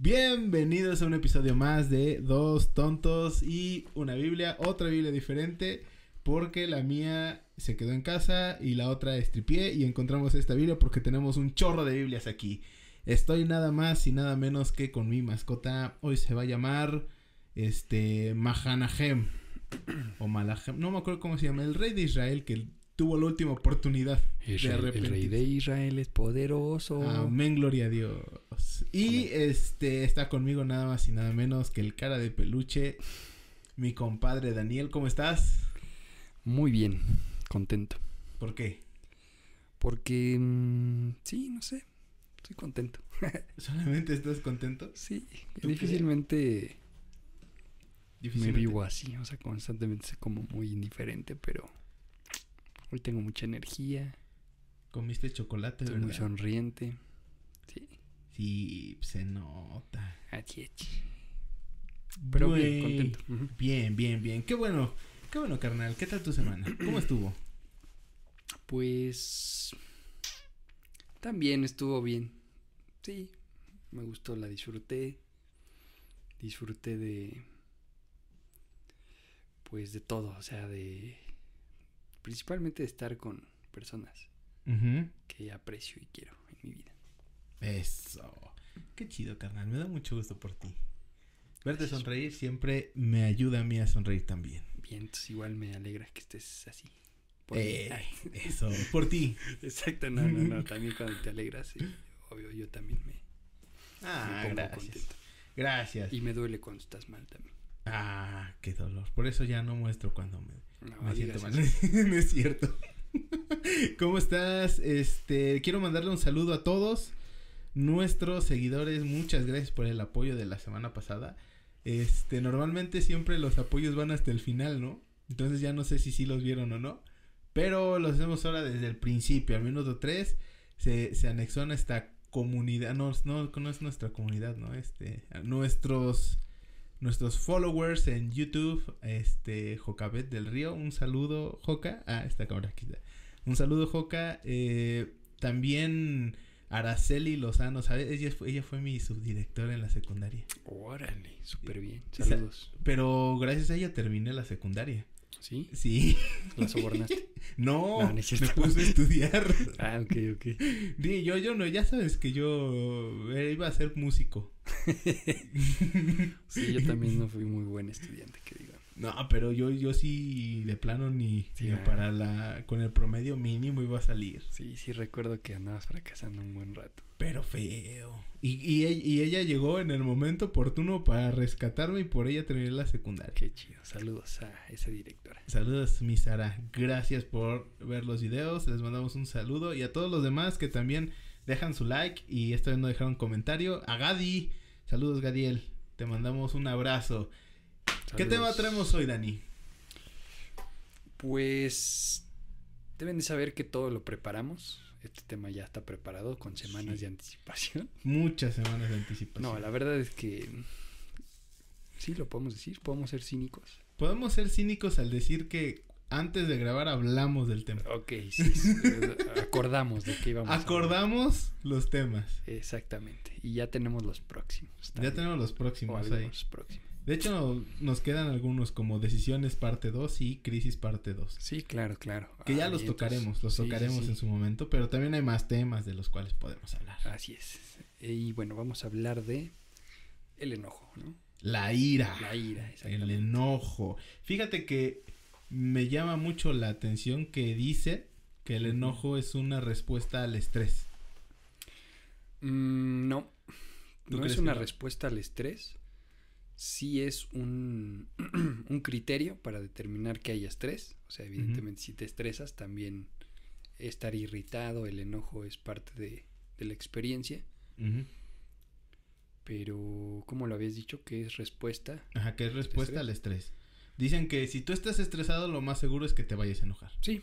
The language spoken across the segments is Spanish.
Bienvenidos a un episodio más de Dos Tontos y una Biblia, otra Biblia diferente, porque la mía se quedó en casa y la otra estripié y encontramos esta Biblia porque tenemos un chorro de Biblias aquí. Estoy nada más y nada menos que con mi mascota. Hoy se va a llamar este Mahanahem o Malahem, no me acuerdo cómo se llama, el rey de Israel que tuvo la última oportunidad El, de rey, el rey de Israel es poderoso. Amén, gloria a Dios. Y este está conmigo nada más y nada menos que el cara de peluche, mi compadre Daniel. ¿Cómo estás? Muy bien, contento. ¿Por qué? Porque, mm, sí, no sé, estoy contento. ¿Solamente estás contento? Sí, ¿Tú difícilmente me Difícilmente. vivo así, o sea, constantemente soy como muy indiferente, pero hoy tengo mucha energía, Comiste chocolate, estoy muy ¿verdad? sonriente. Sí, Sí, se nota. Pero bien, contento. Bien, bien, bien. Qué bueno. Qué bueno, carnal. ¿Qué tal tu semana? ¿Cómo estuvo? Pues también estuvo bien. Sí, me gustó, la disfruté. Disfruté de pues de todo, o sea, de principalmente de estar con personas que aprecio y quiero en mi vida. Eso. Qué chido, carnal. Me da mucho gusto por ti. Verte Gracias. sonreír siempre me ayuda a mí a sonreír también. Bien, entonces igual me alegra que estés así. por Eh, eso, por ti. Exacto, no, no, no, también cuando te alegras, sí, obvio, yo también me, Ah, me pongo gracias. contento. Gracias. Y me duele cuando estás mal también. Ah, qué dolor. Por eso ya no muestro cuando me, No, me siento digas mal. eso. no es cierto. ¿Cómo estás? Este, quiero mandarle un saludo a todos nuestros seguidores. Muchas gracias por el apoyo de la semana pasada. Este, normalmente siempre los apoyos van hasta el final, ¿no? Entonces ya no sé si sí los vieron o no. Pero los hacemos ahora desde el principio, al minuto 3. Se, se anexó a esta comunidad. No, no, no es nuestra comunidad, ¿no? Este, a nuestros nuestros followers en YouTube, este, Jocabet del Río, un saludo, Joca, ah, esta cámara aquí está, un saludo, Joca, eh, también Araceli Lozano, ¿sabes? Ella fue, ella fue mi subdirectora en la secundaria, Órale, súper bien. Sa- Saludos. pero gracias a ella terminé la secundaria, ¿Sí? sí, La sobornaste. no, No, me puse a estudiar, ah, ok, ok. Sí, yo, yo no, ya sabes que yo eh, iba a ser músico, Sí, yo también no fui muy buen estudiante, que diga. No, pero yo, yo sí de plano ni, Sí, ni ah. para la con el promedio mínimo iba a salir. Sí, sí recuerdo que andabas fracasando un buen rato. Pero feo. Y, y, e- y ella llegó en el momento oportuno para rescatarme y por ella terminé la secundaria. Qué chido. Saludos a esa directora. Saludos, mi Sara. Gracias por ver los videos. Les mandamos un saludo. Y a todos los demás que también dejan su like y esta vez no dejaron comentario. A Gadi. Saludos, Gadiel. Te mandamos un abrazo. ¿Qué tema traemos hoy, Dani? Pues deben de saber que todo lo preparamos. Este tema ya está preparado con semanas Sí. de anticipación. Muchas semanas de anticipación. No, la verdad es que sí lo podemos decir, podemos ser cínicos. Podemos ser cínicos al decir que antes de grabar hablamos del tema. Ok, sí, sí, acordamos de que íbamos a hablar. Acordamos los temas. Exactamente. Y ya tenemos los próximos. Ya tenemos los O próximos ahí. próximos. De hecho, nos quedan algunos como Decisiones parte 2 y Crisis parte 2. Sí, claro, claro. Que ya Ah, los vientos. tocaremos, los Sí, tocaremos sí. en su momento, pero también hay más temas de los cuales podemos hablar. Así es. Y bueno, vamos a hablar de el enojo, ¿no? La ira. La ira, El exactamente. enojo. Fíjate que me llama mucho la atención que dice que el enojo es una respuesta al estrés. Mm, no. ¿Tú No es una respuesta al estrés. Sí es un, un criterio para determinar que hay estrés. O sea, evidentemente si te estresas también estar irritado, el enojo es parte de, de la experiencia. Pero, ¿cómo lo habías dicho? Que es respuesta. Ajá, que es respuesta estrés? al estrés. Dicen que si tú estás estresado, lo más seguro es que te vayas a enojar. Sí.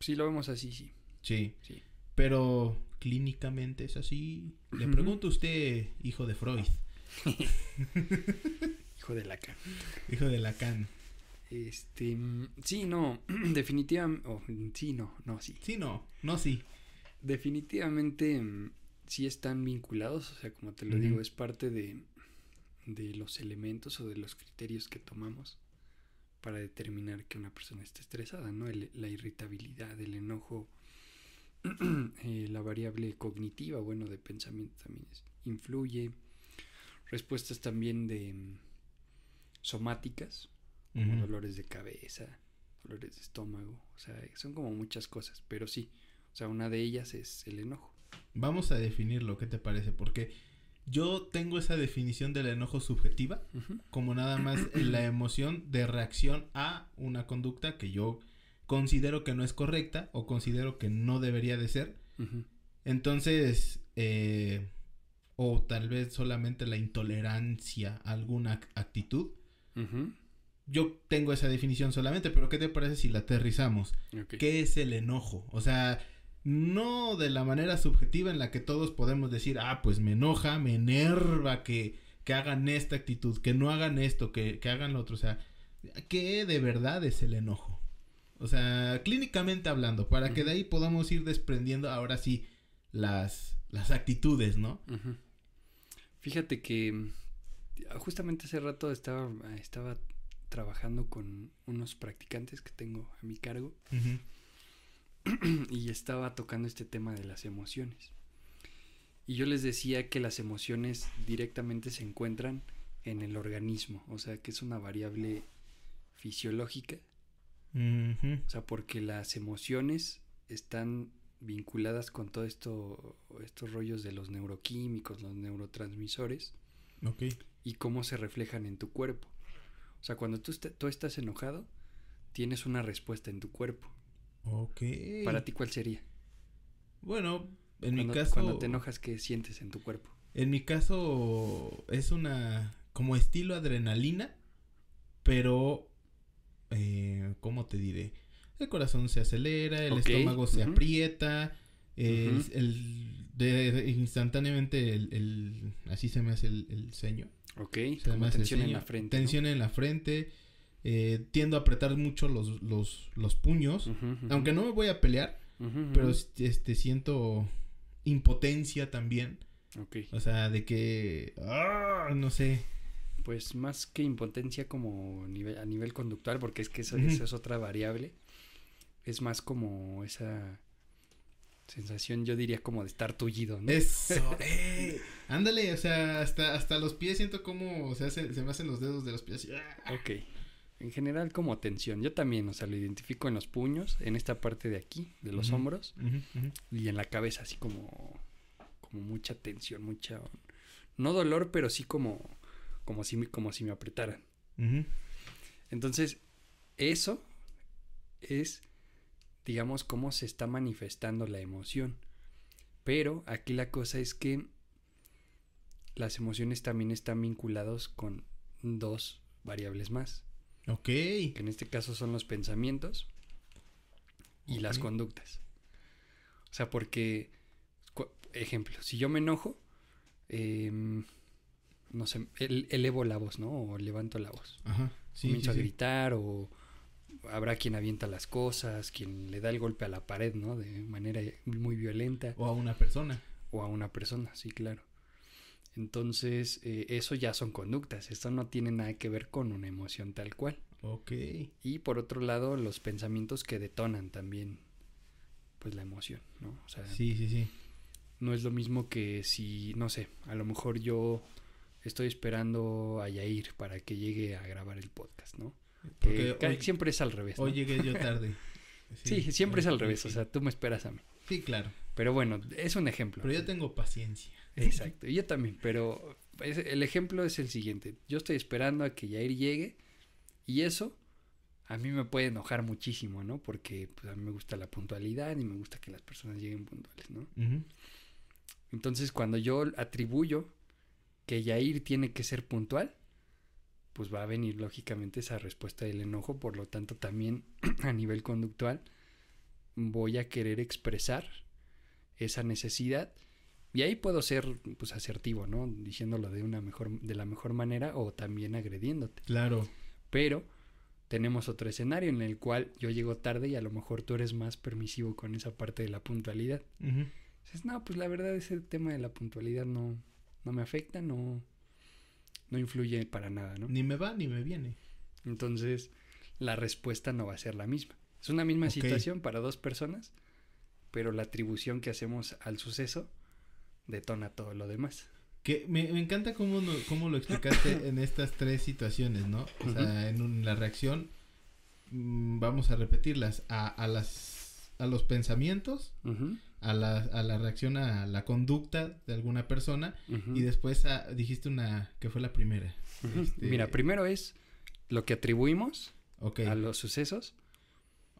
Si lo vemos así, sí. Sí. Sí. Pero clínicamente es así. Le pregunto a usted, hijo de Freud, Hijo de la cara. hijo de Lacan. Este, mm, sí, no, definitivamente, sí, no, no, sí. Sí, no, no, sí. Definitivamente mm, sí están vinculados, o sea, como te lo digo, es parte de, de los elementos o de los criterios que tomamos para determinar que una persona está estresada, ¿no? la irritabilidad, el enojo, eh, la variable cognitiva, bueno, de pensamiento también influye, respuestas también de mm, somáticas, como dolores de cabeza, dolores de estómago, o sea, son como muchas cosas, pero sí, o sea, una de ellas es el enojo. Vamos a definirlo, ¿qué te parece? Porque yo tengo esa definición del enojo subjetiva como nada más la emoción de reacción a una conducta que yo considero que no es correcta o considero que no debería de ser. Entonces, eh, o tal vez solamente la intolerancia a alguna actitud. Yo tengo esa definición solamente, pero ¿qué te parece si la aterrizamos? ¿Qué es el enojo? O sea, no de la manera subjetiva en la que todos podemos decir, ah, pues me enoja, me enerva que, que hagan esta actitud, que no hagan esto, que, que hagan lo otro. O sea, ¿qué de verdad es el enojo? O sea, clínicamente hablando, para que de ahí podamos ir desprendiendo ahora sí las, las actitudes, ¿no? Fíjate que mm, justamente hace rato estaba, estaba trabajando con unos practicantes que tengo a mi cargo. y estaba tocando este tema de las emociones. Y yo les decía que las emociones directamente se encuentran en el organismo, o sea que es una variable fisiológica. O sea, porque las emociones están vinculadas con todo esto, estos rollos de los neuroquímicos, los neurotransmisores. Y cómo se reflejan en tu cuerpo. O sea, cuando tú, tú estás enojado, tienes una respuesta en tu cuerpo. Ok. ¿Para ti cuál sería? Bueno, en mi caso... Cuando te enojas, ¿qué sientes en tu cuerpo? En mi caso es una... como estilo adrenalina, pero... Eh, ¿Cómo te diré? El corazón se acelera, el estómago se aprieta, el, de, instantáneamente el, así se me hace el, ceño. Ok, como tensión en la frente. Tensión en la frente, eh, tiendo a apretar mucho los, los, los puños, aunque no me voy a pelear, pero este siento impotencia también. O sea, de que, ah, no sé. Pues más que impotencia como nivel, a nivel conductual, porque es que eso, es otra variable. Es más como esa sensación, yo diría como de estar tullido, ¿no? Eso, eh. Ándale, o sea, hasta, hasta los pies siento como se, se me hacen los dedos de los pies. ¡ah! Ok. En general como tensión. Yo también, o sea, lo identifico en los puños, en esta parte de aquí, de los hombros, y en la cabeza, así como, como mucha tensión, mucha, no dolor, pero sí como, como si, como si me apretaran. Entonces, eso es, digamos, cómo se está manifestando la emoción. Pero aquí la cosa es que las emociones también están vinculados con dos variables más. Ok. Que en este caso son los pensamientos y las conductas. O sea, porque, ejemplo, si yo me enojo, em, no sé, elevo la voz, ¿no? O levanto la voz. Ajá. Sí, Comienzo a gritar o habrá quien avienta las cosas, quien le da el golpe a la pared, ¿no? De manera muy violenta. O a una persona. O a una persona, sí, claro. Entonces, eh, eso ya son conductas. Esto no tiene nada que ver con una emoción tal cual. Ok. Y por otro lado, los pensamientos que detonan también, pues la emoción, ¿no? O sea, sí, sí, sí. No es lo mismo que si, no sé, a lo mejor yo estoy esperando a Yair para que llegue a grabar el podcast, ¿no? Porque siempre es al revés. Hoy llegué yo tarde. Sí, siempre es al revés. O sea, tú me esperas a mí. Sí, claro. Pero bueno, es un ejemplo. Pero yo tengo paciencia. Exacto, yo también, pero el ejemplo es el siguiente. Yo estoy esperando a que Yair llegue y eso a mí me puede enojar muchísimo, ¿no? Porque pues, a mí me gusta la puntualidad y me gusta que las personas lleguen puntuales, ¿no? Entonces, cuando yo atribuyo que Yair tiene que ser puntual, pues va a venir lógicamente esa respuesta del enojo, por lo tanto también a nivel conductual voy a querer expresar esa necesidad y ahí puedo ser pues asertivo, ¿no? Diciéndolo de una mejor de la mejor manera o también agrediéndote. Claro. Pero tenemos otro escenario en el cual yo llego tarde y a lo mejor tú eres más permisivo con esa parte de la puntualidad. Dices, no, pues la verdad ese tema de la puntualidad no, no me afecta, no, no influye para nada, ¿no? Ni me va ni me viene. Entonces, la respuesta no va a ser la misma. Es una misma situación para dos personas, pero la atribución que hacemos al suceso detona todo lo demás. Que me, me encanta cómo, no- cómo lo explicaste en estas tres situaciones, ¿no? O sea, en un- la reacción, mm, vamos a repetirlas, a, a las a los pensamientos, a la, a la reacción a la conducta de alguna persona y después a- dijiste una que fue la primera. este- Mira, primero es lo que atribuimos a los sucesos.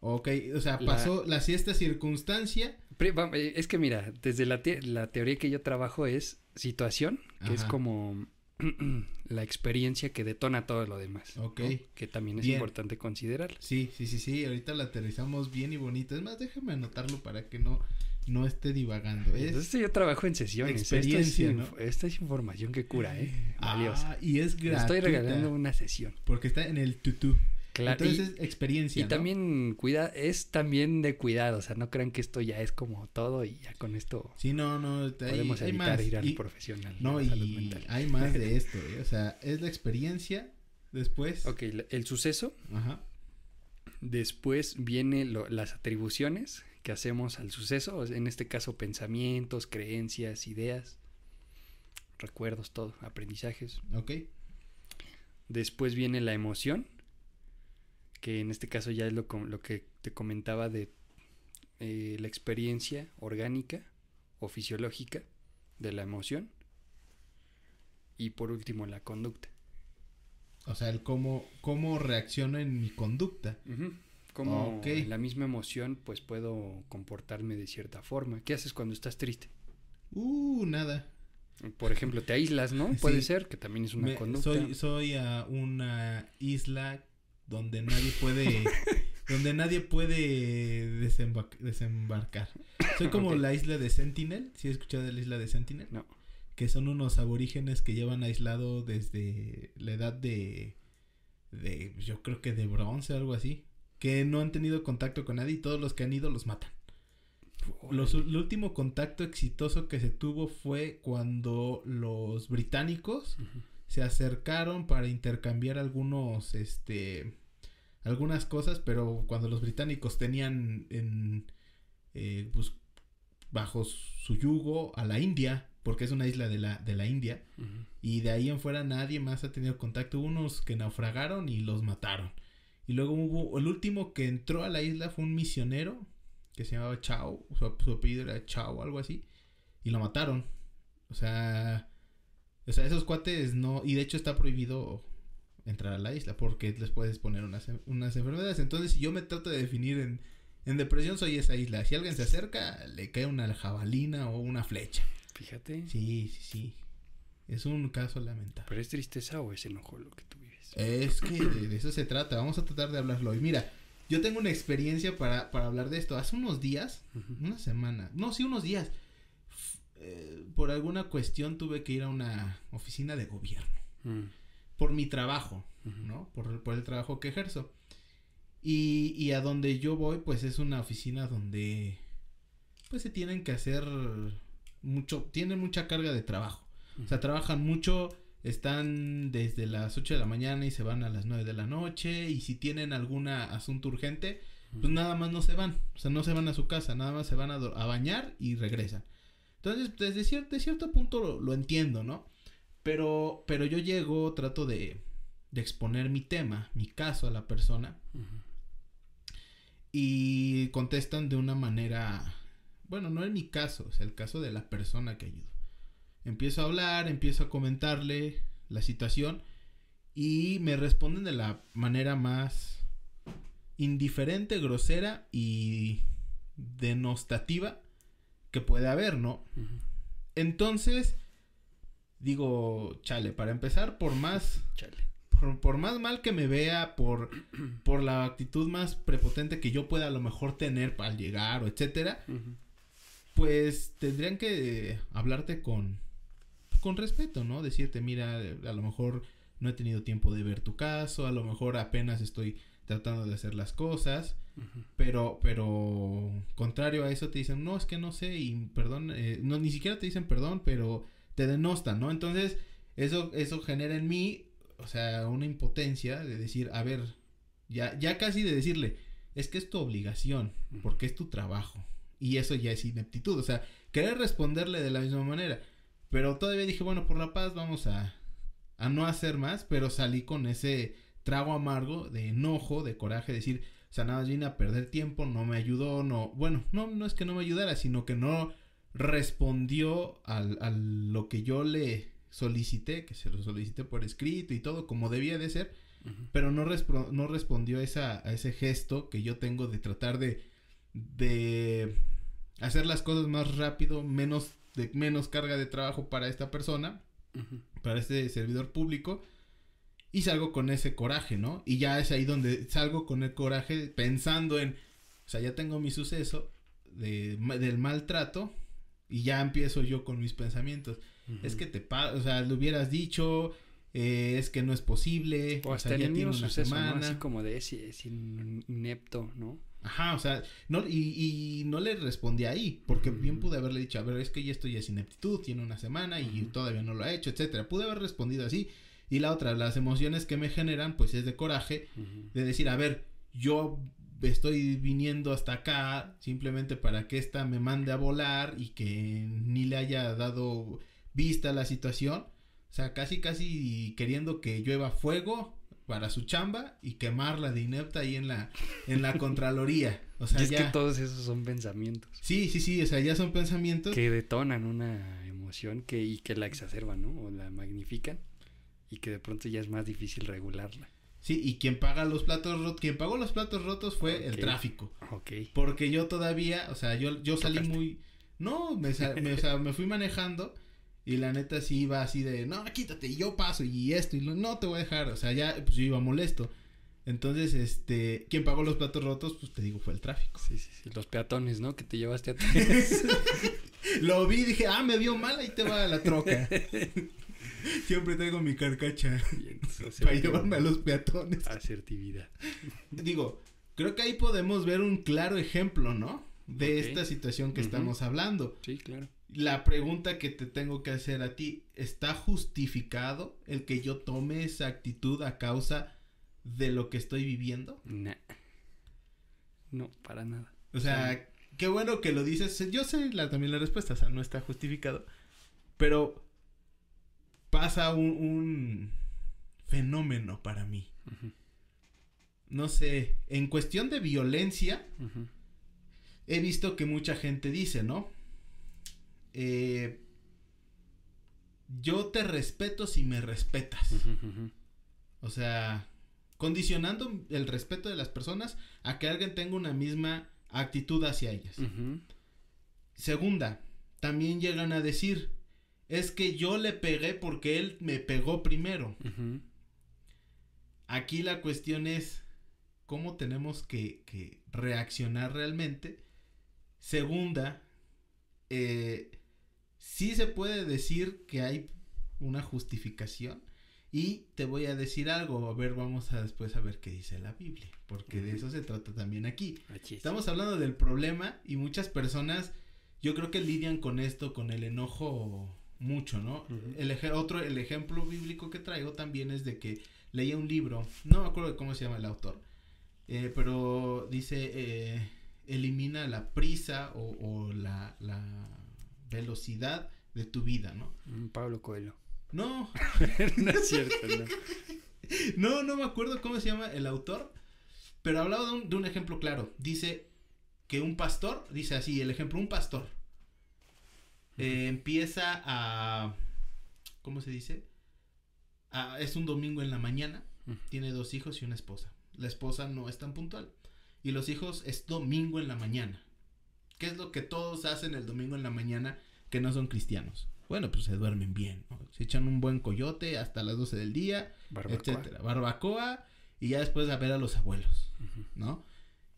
Ok, o sea, La- pasó la si esta circunstancia. Eh, Es que mira, desde la, te- la teoría que yo trabajo es situación, que es como la experiencia que detona todo lo demás. ¿no? Ok. Que también es Bien. importante considerar. Sí, sí, sí, sí, ahorita la aterrizamos bien y bonito. Es más, déjame anotarlo para que no, no esté divagando. Es, Entonces yo trabajo en sesiones. experiencia, esta es información que cura, ¿eh? Valiosa. Ah, y es gratuita. Estoy regalando una sesión. Porque está en el tutú. Claro. Entonces, y experiencia, y ¿no? también cuida, es también de cuidado. O sea, no crean que esto ya es como todo y ya con esto Sí, no, no, podemos hay evitar más. ir al Y- profesional. no, salud y mental. hay más de esto, ¿eh? O sea, es la experiencia, después. Ok, la- el suceso. Ajá. Después viene lo- las atribuciones que hacemos al suceso, en este caso pensamientos, creencias, ideas, recuerdos, todo, aprendizajes. Ok. Después viene la emoción, que en este caso ya es lo, que te comentaba de eh, la experiencia orgánica o fisiológica de la emoción. Y por último, la conducta. O sea, el cómo, cómo reacciono en mi conducta. Como Ok. en la misma emoción, pues puedo comportarme de cierta forma. ¿Qué haces cuando estás triste? Uh, nada. Por ejemplo, te aíslas, ¿no? Puede Sí. ser, que también es una Me- conducta. soy soy a una isla donde nadie puede donde nadie puede desemba- desembarcar. Soy como la isla de Sentinel, ¿sí has escuchado de la isla de Sentinel? No. Que son unos aborígenes que llevan aislado desde la edad de de yo creo que de bronce algo así, que no han tenido contacto con nadie y todos los que han ido los matan. Los, el último contacto exitoso que se tuvo fue cuando los británicos. Se acercaron para intercambiar algunos, este, algunas cosas, pero cuando los británicos tenían en, eh, pues, bajo su yugo a la India, porque es una isla de la, de la India, y de ahí en fuera nadie más ha tenido contacto, Hubo unos que naufragaron y los mataron. Y luego hubo, el último que entró a la isla fue un misionero que se llamaba Chao, su, su apellido era Chao, algo así, y lo mataron. O sea, o sea, esos cuates no, y de hecho está prohibido entrar a la isla porque les puedes poner unas, unas enfermedades. Entonces, si yo me trato de definir en, en depresión, soy esa isla. Si alguien se acerca, le cae una jabalina o una flecha. Fíjate. Sí, sí, sí. Es un caso lamentable. Pero es tristeza o es enojo lo que tú vives. Es que de, eso se trata. Vamos a tratar de hablarlo hoy. Mira, yo tengo una experiencia para, para hablar de esto. Hace unos días, una semana, no, sí, unos días, eh, por alguna cuestión tuve que ir a una oficina de gobierno. Mm, Por mi trabajo. ¿no? Por, por el trabajo que ejerzo. Y, y a donde yo voy, pues es una oficina donde, pues se tienen que hacer mucho, tienen mucha carga de trabajo. O sea, trabajan mucho, están desde las 8 de la mañana y se van a las 9 de la noche. Y si tienen algún asunto urgente, pues nada más no se van. O sea, no se van a su casa, nada más se van a, a bañar y regresan. Entonces, desde cier- de cierto punto lo, lo entiendo, ¿no? Pero, pero yo llego, trato de, de exponer mi tema, mi caso a la persona. Y contestan de una manera, bueno, no en mi caso, es el caso de la persona que ayudo. Empiezo a hablar, empiezo a comentarle la situación y me responden de la manera más indiferente, grosera y denostativa que puede haber, ¿no? Entonces, digo, chale, para empezar, por más Chale. por, por más mal que me vea, por, por la actitud más prepotente que yo pueda a lo mejor tener al llegar o etcétera, pues tendrían que hablarte con, con respeto, ¿no? Decirte, mira, a lo mejor no he tenido tiempo de ver tu caso, a lo mejor apenas estoy tratando de hacer las cosas, pero, pero, contrario a eso te dicen, no, es que no sé, y perdón, eh, no, ni siquiera te dicen perdón, pero te denostan, ¿no? Entonces, eso, eso genera en mí, o sea, una impotencia de decir, a ver, ya, ya casi de decirle, es que es tu obligación, porque es tu trabajo. Y eso ya es ineptitud, o sea, querer responderle de la misma manera. Pero todavía dije, bueno, por la paz vamos a, a no hacer más, pero salí con ese trago amargo de enojo, de coraje, decir, o sea, nada más vine a perder tiempo, no me ayudó, no, bueno, no, no es que no me ayudara, sino que no respondió al, a lo que yo le solicité, que se lo solicité por escrito y todo, como debía de ser, pero no, no respondió esa, a ese gesto que yo tengo de tratar de, de hacer las cosas más rápido, menos, de menos carga de trabajo para esta persona, para este servidor público. Y salgo con ese coraje, ¿no? Y ya es ahí donde salgo con el coraje pensando en, o sea, ya tengo mi suceso de, del maltrato y ya empiezo yo con mis pensamientos. Es que te, o sea, lo hubieras dicho, eh, es que no es posible. O, hasta ya tiene una semana. Así como de, es, es inepto, ¿no? Ajá, o sea, no, y, y no le respondí ahí, porque bien pude haberle dicho, a ver, es que ya esto ya es ineptitud, tiene una semana y todavía no lo ha hecho, etcétera. Pude haber respondido así. Y la otra, las emociones que me generan, pues es de coraje, de decir, a ver, yo estoy viniendo hasta acá simplemente para que esta me mande a volar y que ni le haya dado vista a la situación. O sea, casi, casi queriendo que llueva fuego para su chamba y quemarla de inepta ahí en la, en la Contraloría. O sea, y es que todos esos son pensamientos. Sí, sí, sí, o sea, ya son pensamientos. Que detonan una emoción que, y que la exacerban, ¿no? O la magnifican y que de pronto ya es más difícil regularla. Sí, y quien paga los platos rotos, quien pagó los platos rotos fue el tráfico. Ok. Porque yo todavía, o sea, yo, yo salí muy... No, me, me, o sea, me fui manejando y la neta sí iba así de, no, quítate, y yo paso y esto, y no te voy a dejar. O sea, ya pues yo iba molesto. Entonces, este, quien pagó los platos rotos, pues te digo, fue el tráfico. Sí, sí, sí. Los peatones, ¿no? Que te llevaste a Lo vi y dije, ah, me vio mal, ahí te va la troca. Siempre traigo mi carcacha para llevarme a los peatones. Asertividad. Digo, creo que ahí podemos ver un claro ejemplo, ¿no? De esta situación que estamos hablando. Sí, claro la pregunta que te tengo que hacer a ti, ¿está justificado el que yo tome esa actitud a causa de lo que estoy viviendo? No. No, para nada. O sea, qué bueno que lo dices. Yo sé la, también la respuesta, o sea, no está justificado. Pero pasa un, fenómeno para mí. No sé, en cuestión de violencia, he visto que mucha gente dice, ¿no? Eh, yo te respeto si me respetas. O sea, condicionando el respeto de las personas a que alguien tenga una misma actitud hacia ellas. Segunda, también llegan a decir, es que yo le pegué porque él me pegó primero. Aquí la cuestión es cómo tenemos que, que reaccionar realmente. Segunda, eh, sí se puede decir que hay una justificación. Y te voy a decir algo, a ver, vamos a después a ver qué dice la Biblia, porque de eso se trata también aquí. Estamos hablando del problema y muchas personas, yo creo que lidian con esto, con el enojo mucho, ¿no? el otro, el ejemplo bíblico que traigo también es de que leía un libro, no me acuerdo de cómo se llama el autor, eh, pero dice, eh, elimina la prisa o, la velocidad de tu vida, ¿no? Mm, Pablo Coelho. No. no es cierto, no. No, no me acuerdo cómo se llama el autor, pero hablaba de un, ejemplo claro. Dice que un pastor, dice así, el ejemplo, un pastor eh, empieza a, ¿cómo se dice? es un domingo en la mañana, tiene dos hijos y una esposa. La esposa no es tan puntual. Y los hijos es domingo en la mañana. ¿Qué es lo que todos hacen el domingo en la mañana que no son cristianos? Bueno, pues se duermen bien, Se echan un buen coyote hasta las 12 del día, etcétera. Barbacoa y ya después a ver a los abuelos, ¿no?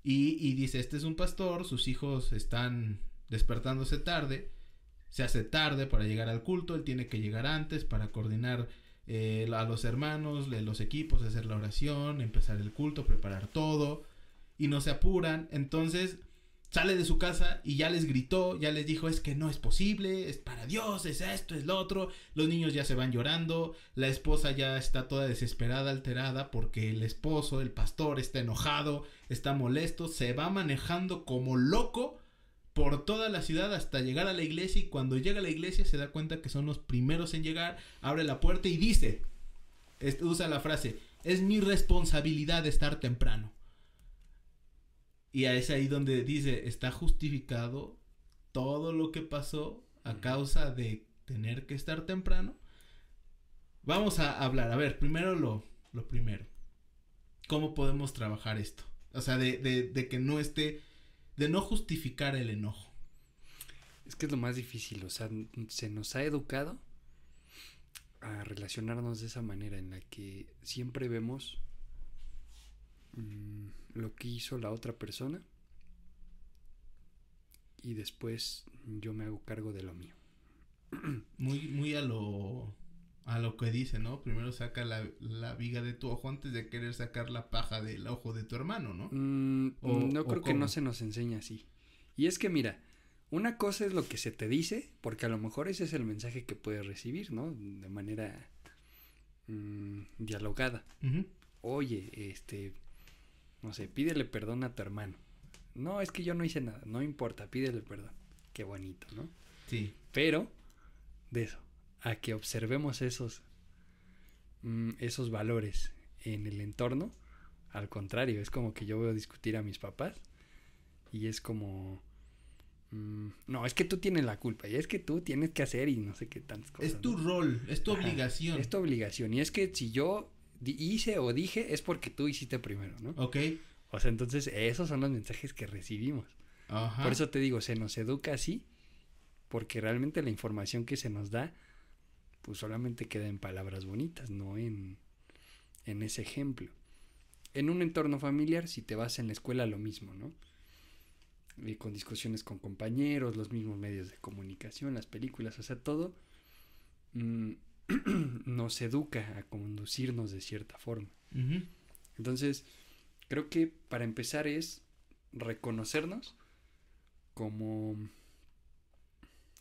Y, y dice, este es un pastor, sus hijos están despertándose tarde, se hace tarde para llegar al culto, él tiene que llegar antes para coordinar eh, a los hermanos, los equipos, hacer la oración, empezar el culto, preparar todo y no se apuran. Entonces sale de su casa y ya les gritó, ya les dijo es que no es posible, es para Dios, es esto, es lo otro. Los niños ya se van llorando, la esposa ya está toda desesperada, alterada porque el esposo, el pastor está enojado, está molesto, se va manejando como loco por toda la ciudad hasta llegar a la iglesia y cuando llega a la iglesia se da cuenta que son los primeros en llegar, abre la puerta y dice, usa la frase, es mi responsabilidad estar temprano. Y es ahí donde dice, está justificado todo lo que pasó a causa de tener que estar temprano. Vamos a hablar, a ver, primero lo, lo primero. ¿Cómo podemos trabajar esto? O sea, de, de, de que no esté, de no justificar el enojo. Es que es lo más difícil, o sea, se nos ha educado a relacionarnos de esa manera en la que siempre vemos Mm, lo que hizo la otra persona y después yo me hago cargo de lo mío. Muy, muy a lo a lo que dice, ¿no? Primero saca la, la, viga de tu ojo antes de querer sacar la paja del ojo de tu hermano, ¿no? Mm, no creo que no se nos enseña así. Y es que mira, una cosa es lo que se te dice, porque a lo mejor ese es el mensaje que puedes recibir, ¿no? De manera mm, dialogada. Oye, este, no sé, pídele perdón a tu hermano. No, es que yo no hice nada, no importa, pídele perdón. Qué bonito, ¿no? Sí. Pero, de eso, a que observemos esos, mm, esos valores en el entorno, al contrario, es como que yo veo discutir a mis papás y es como... Mm, no, es que tú tienes la culpa y es que tú tienes que hacer y no sé qué tantas cosas. Es tu rol, es tu obligación. Es tu obligación y es que si yo hice o dije es porque tú hiciste primero, ¿no? Ok. O sea, entonces esos son los mensajes que recibimos. Ajá. Por eso te digo, se nos educa así, porque realmente la información que se nos da, pues solamente queda en palabras bonitas, no en, en ese ejemplo. En un entorno familiar, si te vas en la escuela, lo mismo, ¿no? Y con discusiones con compañeros, los mismos medios de comunicación, las películas, o sea, todo. Mm, nos educa a conducirnos de cierta forma. Entonces, creo que para empezar es reconocernos como,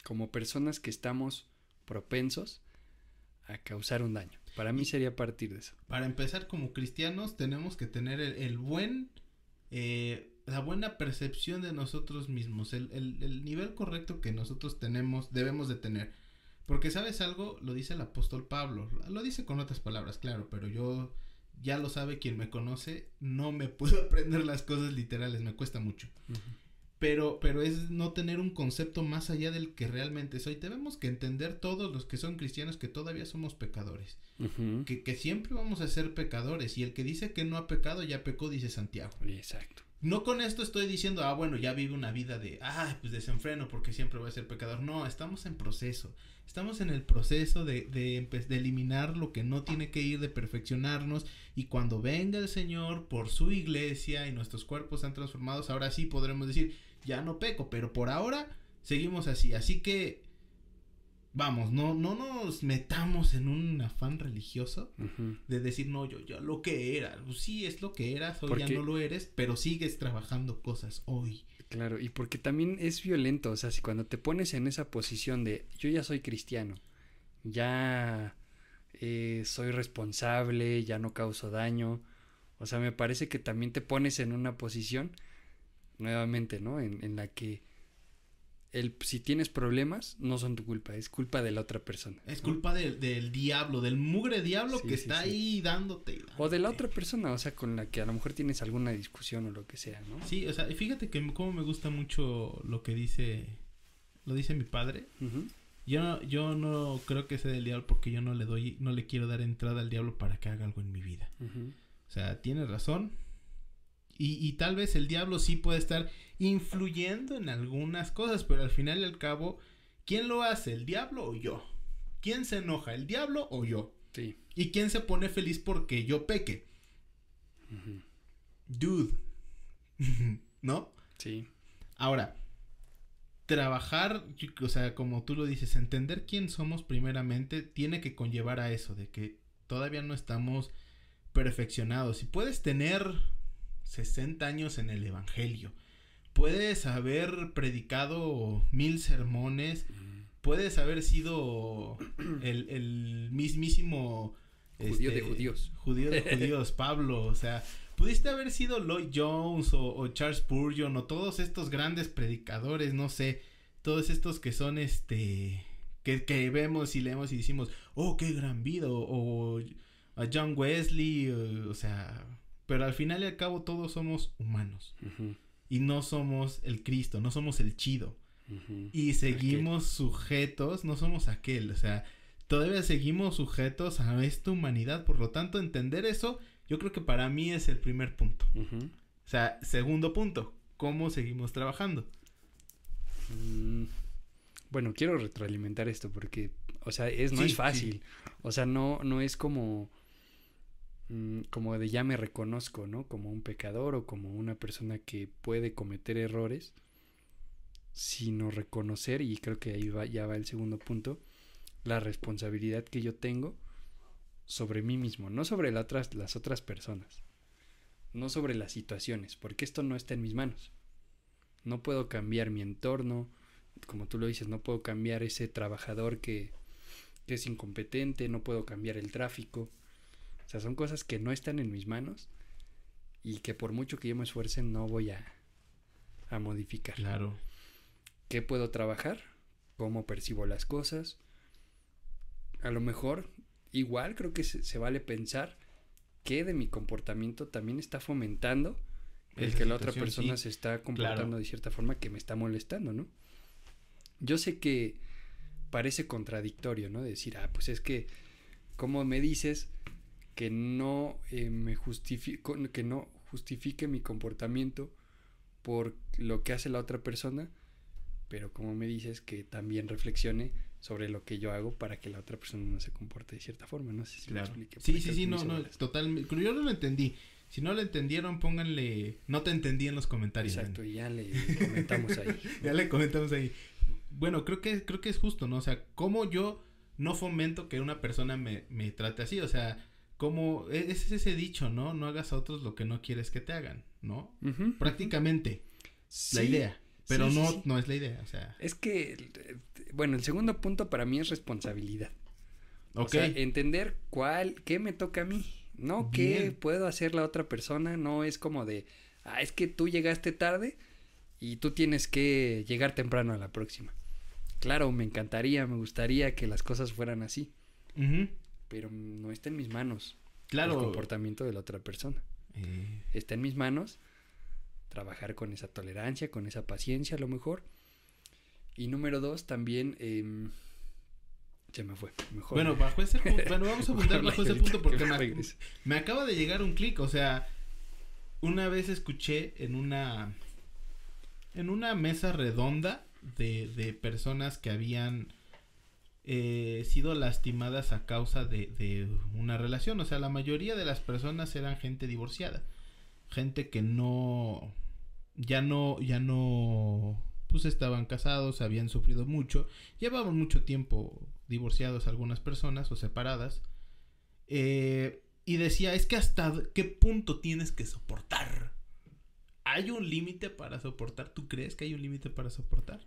como personas que estamos propensos a causar un daño. Para mí sería partir de eso. Para empezar, como cristianos, tenemos que tener el, buen, eh, la buena percepción de nosotros mismos, el, el, nivel correcto que nosotros tenemos, debemos de tener. Porque sabes algo, lo dice el apóstol Pablo, lo dice con otras palabras, claro, pero yo ya lo sabe quien me conoce, no me puedo aprender las cosas literales, me cuesta mucho. Pero, pero es no tener un concepto más allá del que realmente soy. Tenemos que entender todos los que son cristianos que todavía somos pecadores. que, que, siempre vamos a ser pecadores. Y el que dice que no ha pecado, ya pecó, dice Santiago. Exacto. No con esto estoy diciendo, ah, bueno, ya vive una vida de, ah, pues desenfreno porque siempre voy a ser pecador. No, estamos en proceso. Estamos en el proceso de, de, de, eliminar lo que no tiene que ir, de perfeccionarnos. Y cuando venga el Señor por su iglesia y nuestros cuerpos sean transformados, ahora sí podremos decir, ya no peco. Pero por ahora seguimos así. Así que vamos, no, no nos metamos en un afán religioso de decir, no, yo ya lo que era, pues sí es lo que eras, hoy ya no lo eres, pero sigues trabajando cosas hoy. Claro, y porque también es violento, o sea, si cuando te pones en esa posición de yo ya soy cristiano, ya eh, soy responsable, ya no causo daño, o sea, me parece que también te pones en una posición, nuevamente, ¿no? En, en la que el, si tienes problemas, no son tu culpa, es culpa de la otra persona. Es culpa del diablo, del mugre diablo que está ahí dándote, O de la otra persona, o sea, con la que a lo mejor tienes alguna discusión o lo que sea, ¿no? Sí, o sea, fíjate que como me gusta mucho lo que dice, lo dice mi padre. Yo, yo no creo que sea del diablo porque yo no le doy, no le quiero dar entrada al diablo para que haga algo en mi vida. O sea, tiene razón, y, y, tal vez el diablo sí puede estar influyendo en algunas cosas, pero al final y al cabo, ¿quién lo hace? ¿El diablo o yo? ¿Quién se enoja? ¿El diablo o yo? Sí. ¿Y quién se pone feliz porque yo peque? Dude. ¿No? Sí. Ahora, trabajar, o sea, como tú lo dices, entender quién somos primeramente tiene que conllevar a eso, de que todavía no estamos perfeccionados. Y puedes tener 60 años en el Evangelio. Puedes haber predicado mil sermones. Puedes haber sido el, el mismísimo... Judío de judíos. Judío de judíos, Pablo. O sea, pudiste haber sido Lloyd Jones o, o Charles Spurgeon o todos estos grandes predicadores, no sé. Todos estos que son este que, vemos y leemos y decimos, oh, qué gran vida, o, a John Wesley, o, sea, pero al final y al cabo todos somos humanos. Y no somos el Cristo, no somos el chido. Y seguimos sujetos, no somos aquel, o sea, todavía seguimos sujetos a esta humanidad. Por lo tanto, entender eso, yo creo que para mí es el primer punto. O sea, segundo punto, ¿cómo seguimos trabajando? Mm, bueno, quiero retroalimentar esto porque, o sea, es, no es fácil. O sea, no, no es como, como de ya me reconozco, ¿no? Como un pecador o como una persona que puede cometer errores, sino reconocer, y creo que ahí va, ya va el segundo punto, la responsabilidad que yo tengo sobre mí mismo, no sobre las otras, las otras personas, no sobre las situaciones, porque esto no está en mis manos. No puedo cambiar mi entorno, como tú lo dices, no puedo cambiar ese trabajador que, es incompetente, no puedo cambiar el tráfico. O sea, son cosas que no están en mis manos y que por mucho que yo me esfuerce no voy a, a modificar. Claro. ¿Qué puedo trabajar? ¿Cómo percibo las cosas? A lo mejor, igual creo que se, vale pensar que de mi comportamiento también está fomentando el que la otra persona se está comportando de cierta forma que me está molestando, ¿no? Yo sé que parece contradictorio, ¿no? Decir, ah, pues es que, como me dices que no eh, me justifico, que no justifique mi comportamiento por lo que hace la otra persona, pero como me dices que también reflexione sobre lo que yo hago para que la otra persona no se comporte de cierta forma, no sé si me explique. Sí, sí, sí, no, no, totalmente, yo no lo entendí. Si no lo entendieron, pónganle, no te entendí en los comentarios. Exacto, y ya le comentamos ahí. ya le comentamos ahí bueno, creo que, creo que es justo, ¿no? O sea, cómo yo no fomento que una persona me, me trate así, o sea, como e, es ese dicho, ¿no? No hagas a otros lo que no quieres que te hagan, ¿no? Prácticamente la idea, pero no, no es la idea, o sea. Es que, bueno, el segundo punto para mí es responsabilidad. O sea, entender cuál, qué me toca a mí, no qué puedo hacer la otra persona, no es como de, ah, es que tú llegaste tarde y tú tienes que llegar temprano a la próxima. Claro, me encantaría, me gustaría que las cosas fueran así. Pero no está en mis manos. Claro. El comportamiento de la otra persona. Eh. Está en mis manos trabajar con esa tolerancia, con esa paciencia a lo mejor. Y número dos, también... Eh, se me fue. Mejor. Bueno, bajo ese punto, bueno, vamos a apuntar bajo ese punto porque me, me, acaba de llegar un clic, o sea, una vez escuché en una en una mesa redonda de, de personas que habían eh, sido lastimadas a causa de, de, una relación. O sea, la mayoría de las personas eran gente divorciada. Gente que no. Ya no. Ya no. Pues estaban casados, habían sufrido mucho. Llevaban mucho tiempo divorciados algunas personas o separadas. Eh, y decía, es que hasta qué punto tienes que soportar. ¿Hay un límite para soportar? ¿Tú crees que hay un límite para soportar?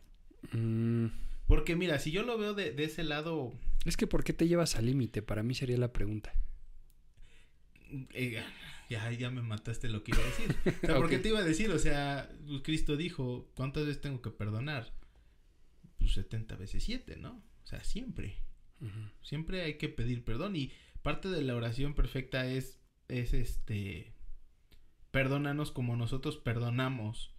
Mm. Porque mira, si yo lo veo de, ese lado... Es que ¿por qué te llevas al límite? Para mí sería la pregunta. Eh, ya, ya me mataste lo que iba a decir. O sea, ¿por qué te iba a decir? O sea, pues, Cristo dijo, ¿cuántas veces tengo que perdonar? Pues 70 veces 7, ¿no? O sea, siempre. Siempre hay que pedir perdón y parte de la oración perfecta es, es este, perdónanos como nosotros perdonamos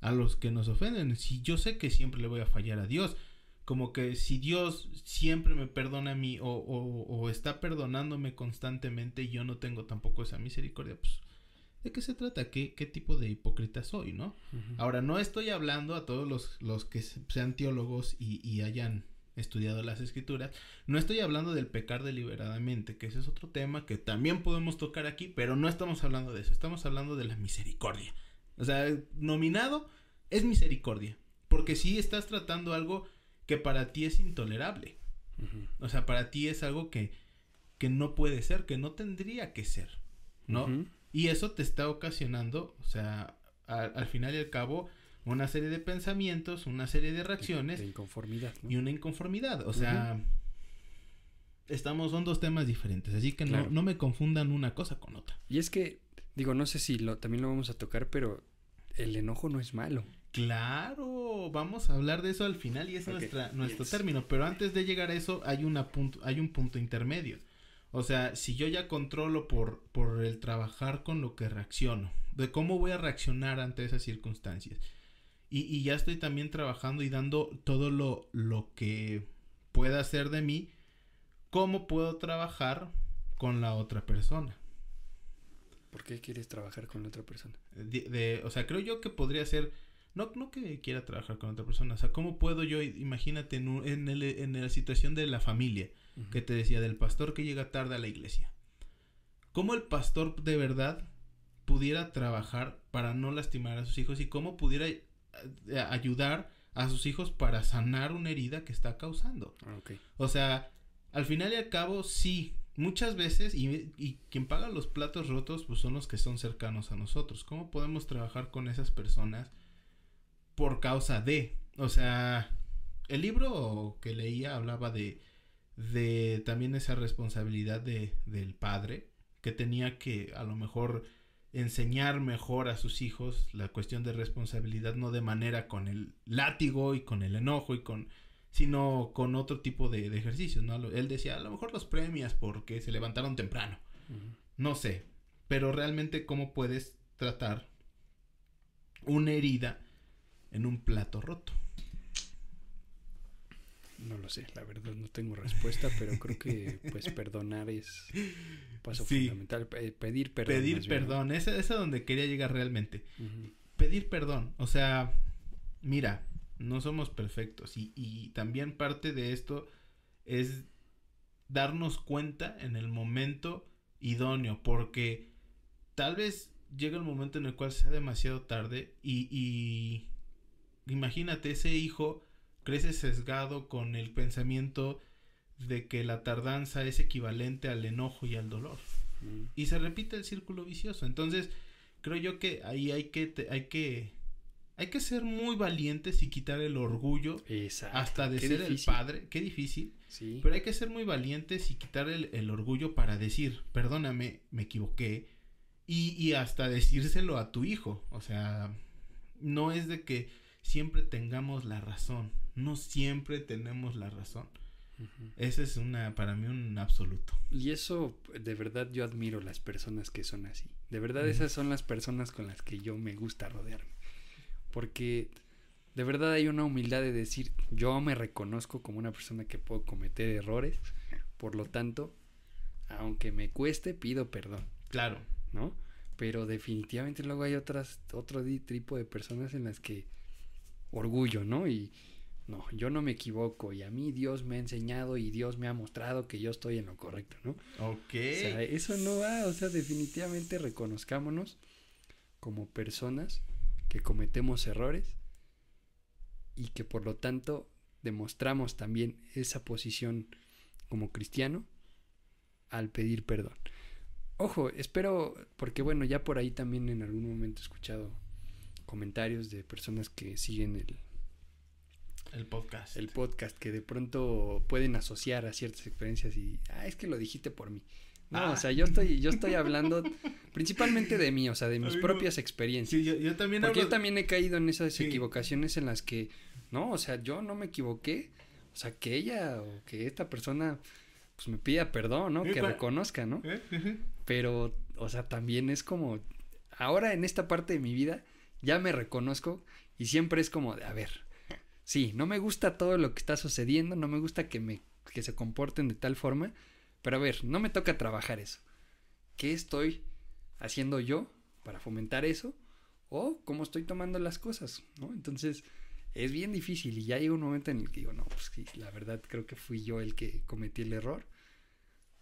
a los que nos ofenden. Si yo sé que siempre le voy a fallar a Dios, como que si Dios siempre me perdona a mí o, o, está perdonándome constantemente y yo no tengo tampoco esa misericordia, pues ¿de qué se trata? ¿Qué, qué tipo de hipócrita soy, no? Ahora, no estoy hablando a todos los, los que sean teólogos y, y hayan estudiado las escrituras, no estoy hablando del pecar deliberadamente, que ese es otro tema que también podemos tocar aquí, pero no estamos hablando de eso, estamos hablando de la misericordia. O sea, nominado es misericordia. Porque si estás tratando algo que para ti es intolerable. O sea, para ti es algo que, que no puede ser, que no tendría que ser. ¿No? Y eso te está ocasionando, o sea, al final y al cabo, una serie de pensamientos, una serie de reacciones. De inconformidad. Y una inconformidad. O sea, estamos, son dos temas diferentes. Así que no, no me confundan una cosa con otra. Y es que, digo, no sé si lo, también lo vamos a tocar, pero el enojo no es malo. Claro, vamos a hablar de eso al final y es nuestra, nuestro término. Pero antes de llegar a eso, hay, una punto, hay un punto intermedio. O sea, si yo ya controlo por, por el trabajar con lo que reacciono, de cómo voy a reaccionar ante esas circunstancias. Y, y ya estoy también trabajando y dando todo lo, lo que pueda hacer de mí, ¿cómo puedo trabajar con la otra persona? ¿Por qué quieres trabajar con la otra persona? De, o sea, creo yo que podría ser, no, no que quiera trabajar con otra persona, o sea, ¿cómo puedo yo, imagínate en, en, el, en la situación de la familia, que te decía, del pastor que llega tarde a la iglesia? ¿Cómo el pastor de verdad pudiera trabajar para no lastimar a sus hijos y cómo pudiera eh, ayudar a sus hijos para sanar una herida que está causando. Ah, o sea, al final y al cabo, sí, muchas veces, y, y, quien paga los platos rotos, pues son los que son cercanos a nosotros. ¿Cómo podemos trabajar con esas personas por causa de? O sea, el libro que leía hablaba de, de también esa responsabilidad de, del padre, que tenía que a lo mejor enseñar mejor a sus hijos la cuestión de responsabilidad, no de manera con el látigo y con el enojo y con sino con otro tipo de, ejercicios, ¿no? Él decía, a lo mejor los premias porque se levantaron temprano. No sé, pero realmente cómo puedes tratar una herida en un plato roto. No lo sé, la verdad no tengo respuesta, pero creo que pues perdonar es paso fundamental. pedir perdón. Pedir perdón, esa es a donde quería llegar realmente. Pedir perdón, o sea, mira, no somos perfectos y, y también parte de esto es darnos cuenta en el momento idóneo, porque tal vez llega el momento en el cual sea demasiado tarde y, y imagínate ese hijo crece sesgado con el pensamiento de que la tardanza es equivalente al enojo y al dolor. Mm. Y se repite el círculo vicioso. Entonces, creo yo que ahí hay que, hay que, hay que ser muy valientes y quitar el orgullo hasta de ser el padre. Qué difícil. Sí. Pero hay que ser muy valientes y quitar el, el orgullo para decir, perdóname, me equivoqué. Y, y hasta decírselo a tu hijo. O sea, no es de que siempre tengamos la razón no siempre tenemos la razón. Ese es una, para mí, un absoluto. Y eso, de verdad, yo admiro las personas que son así. De verdad, esas son las personas con las que yo me gusta rodearme. Porque de verdad hay una humildad de decir, yo me reconozco como una persona que puedo cometer errores. Por lo tanto, aunque me cueste, pido perdón. Claro. ¿No? Pero definitivamente luego hay otras, otro tipo de personas en las que orgullo, ¿no? Y, no, yo no me equivoco y a mí Dios me ha enseñado y Dios me ha mostrado que yo estoy en lo correcto, ¿no? Ok. O sea, eso no va, o sea, definitivamente reconozcámonos como personas que cometemos errores y que por lo tanto demostramos también esa posición como cristiano al pedir perdón. Ojo, espero, porque bueno, ya por ahí también en algún momento he escuchado comentarios de personas que siguen el, el podcast. El podcast, que de pronto pueden asociar a ciertas experiencias y, ah, es que lo dijiste por mí. No, o ah. sea, yo estoy, yo estoy hablando principalmente de mí, o sea, de mis propias experiencias. Sí, yo, también Porque yo también he caído en esas equivocaciones en las que, no, o sea, yo no me equivoqué, o sea, que ella o que esta persona, pues me pida perdón, ¿no? Que reconozca, ¿no? Eh, Pero, o sea, también es como, ahora en esta parte de mi vida, ya me reconozco y siempre es como de, a ver, sí, no me gusta todo lo que está sucediendo, no me gusta que me que se comporten de tal forma, pero a ver, no me toca trabajar eso. ¿Qué estoy haciendo yo para fomentar eso? O cómo estoy tomando las cosas, ¿no? Entonces, es bien difícil y ya llega un momento en el que digo, no, pues sí, la verdad creo que fui yo el que cometí el error.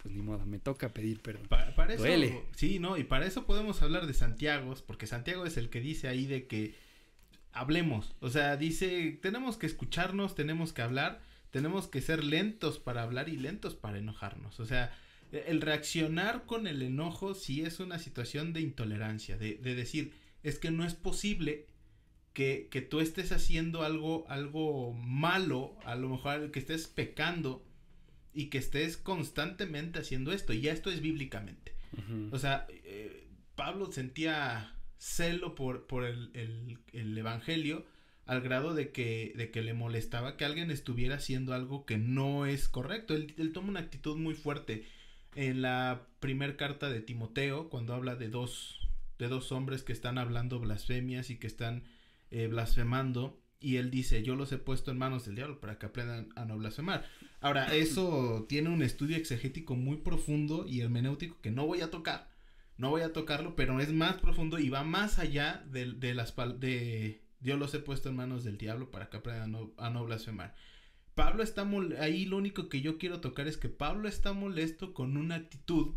Pues ni modo, me toca pedir perdón. para eso, Duele. Sí, no, y para eso podemos hablar de Santiago, porque Santiago es el que dice ahí de que hablemos. O sea, dice, tenemos que escucharnos, tenemos que hablar, tenemos que ser lentos para hablar y lentos para enojarnos. O sea, E, el reaccionar con el enojo sí es una situación de intolerancia, de, de decir, es que no es posible que, que, tú estés haciendo algo, algo malo, a lo mejor que estés pecando y que estés constantemente haciendo esto, y esto es bíblicamente. O sea, eh, Pablo sentía celo por, por el, el, el, Evangelio al grado de que, de que le molestaba que alguien estuviera haciendo algo que no es correcto. Él, él toma una actitud muy fuerte en la primer carta de Timoteo, cuando habla de dos, de dos hombres que están hablando blasfemias y que están eh, blasfemando y él dice, yo los he puesto en manos del diablo para que aprendan a no blasfemar. Ahora, eso tiene un estudio exegético muy profundo y hermenéutico que no voy a tocar, no voy a tocarlo, pero es más profundo y va más allá de, de las de yo los he puesto en manos del diablo para que aprendan a no, a no blasfemar. Pablo está ahí lo único que yo quiero tocar es que Pablo está molesto con una actitud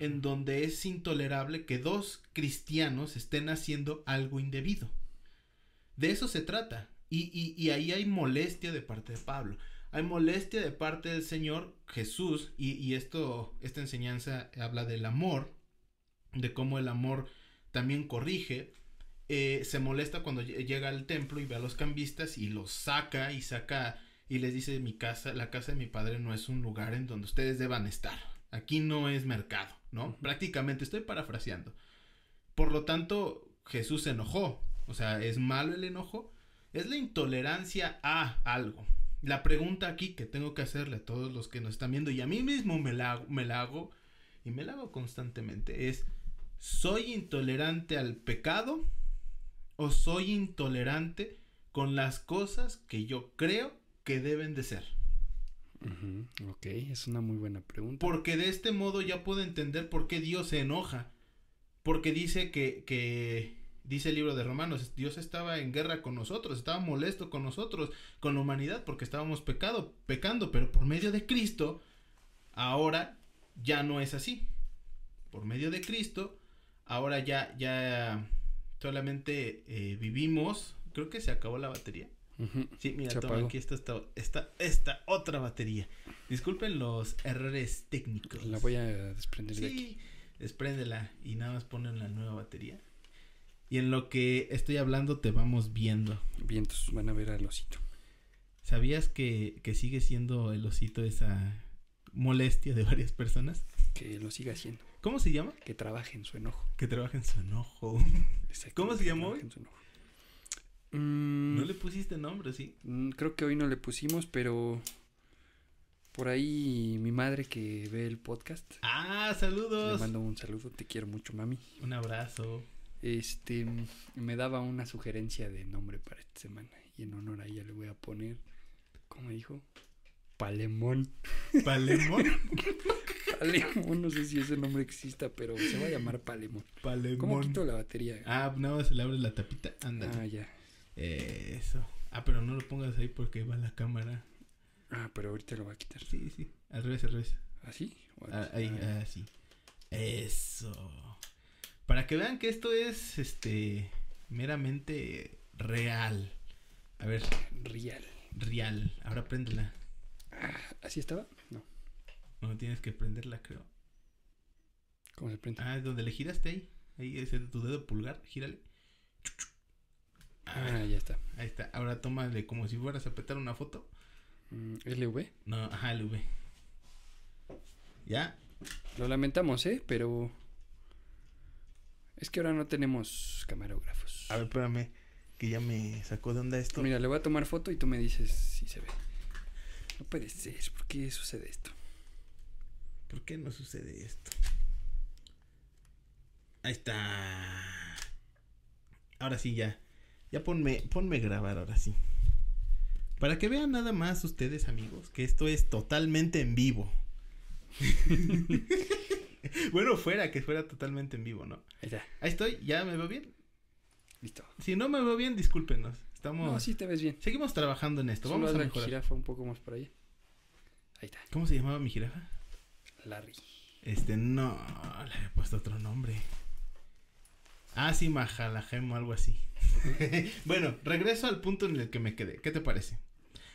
en donde es intolerable que dos cristianos estén haciendo algo indebido. De eso se trata. Y, y, y, ahí hay molestia de parte de Pablo. Hay molestia de parte del Señor Jesús. Y, y esto, esta enseñanza habla del amor. De cómo el amor también corrige. Eh, se molesta cuando llega al templo y ve a los cambistas y los saca y saca y les dice mi casa, la casa de mi padre no es un lugar en donde ustedes deban estar. Aquí no es mercado, ¿no? Prácticamente estoy parafraseando. Por lo tanto, Jesús se enojó o sea, ¿es malo el enojo? Es la intolerancia a algo. La pregunta aquí que tengo que hacerle a todos los que nos están viendo y a mí mismo me la, me la hago y me la hago constantemente es, ¿soy intolerante al pecado o soy intolerante con las cosas que yo creo que deben de ser? Ok, es una muy buena pregunta. Porque de este modo ya puedo entender por qué Dios se enoja. Porque dice que, que Dice el libro de Romanos, Dios estaba en guerra con nosotros, estaba molesto con nosotros, con la humanidad, porque estábamos pecado, pecando, pero por medio de Cristo, ahora ya no es así. Por medio de Cristo, ahora ya, ya solamente eh, vivimos, creo que se acabó la batería. Sí, mira, toma, aquí está esta, esta, otra batería. Disculpen los errores técnicos. La voy a desprender de aquí. Despréndela y nada más ponen la nueva batería. Y en lo que estoy hablando te vamos viendo. Vientos, van a ver al osito. ¿Sabías que, que sigue siendo el osito esa molestia de varias personas? Que lo siga haciendo. ¿Cómo se llama? Que trabaje en su enojo. Que trabaje en su enojo. ¿Cómo se llamó hoy? Mm, no le pusiste nombre, ¿sí? Mm, creo que hoy no le pusimos, pero por ahí mi madre que ve el podcast. Ah, saludos. Le mando un saludo, te quiero mucho, mami. Un abrazo este me daba una sugerencia de nombre para esta semana y en honor a ella le voy a poner ¿cómo dijo? Palemón. ¿Palemón? Palemón, no sé si ese nombre exista, pero se va a llamar Palemón. Palemón. ¿Cómo quito la batería? Ah, no, se le abre la tapita. Anda. Ah, ya. Eso. Ah, pero no lo pongas ahí porque va la cámara. Ah, pero ahorita lo va a quitar. Sí, sí. Al revés, al revés. ¿Así? Ah, ahí, ah, así. Eso. Para que vean que esto es este meramente real. A ver. Real. Real. Ahora préndela. Ah, ¿Así estaba? No. No, tienes que prenderla, creo. ¿Cómo se prende? Ah, donde le giraste ahí. Ahí es tu dedo pulgar, gírale. Ah, ya está. Ahí está. Ahora tómale como si fueras a petar una foto. Mm, ¿LV? No, ajá, LV. ¿Ya? Lo lamentamos, ¿eh? Pero es que ahora no tenemos camarógrafos. A ver, espérame, que ya me sacó de onda esto. Mira, le voy a tomar foto y tú me dices si se ve. No puede ser, ¿por qué sucede esto? ¿Por qué no sucede esto? Ahí está. Ahora sí, ya. Ya ponme, ponme grabar, ahora sí. Para que vean nada más ustedes, amigos, que esto es totalmente en vivo. bueno, fuera, que fuera totalmente en vivo, ¿no? Ahí está. Ahí estoy, ¿ya me veo bien? Listo. Si no me veo bien, discúlpenos. Estamos... No, sí te ves bien. Seguimos trabajando en esto. Solo Vamos a mejorar. la jirafa un poco más por ahí. Ahí está. ¿Cómo se llamaba mi jirafa? Larry. Este, no, le había puesto otro nombre. Ah, sí, Mahalajem o algo así. bueno, regreso al punto en el que me quedé. ¿Qué te parece?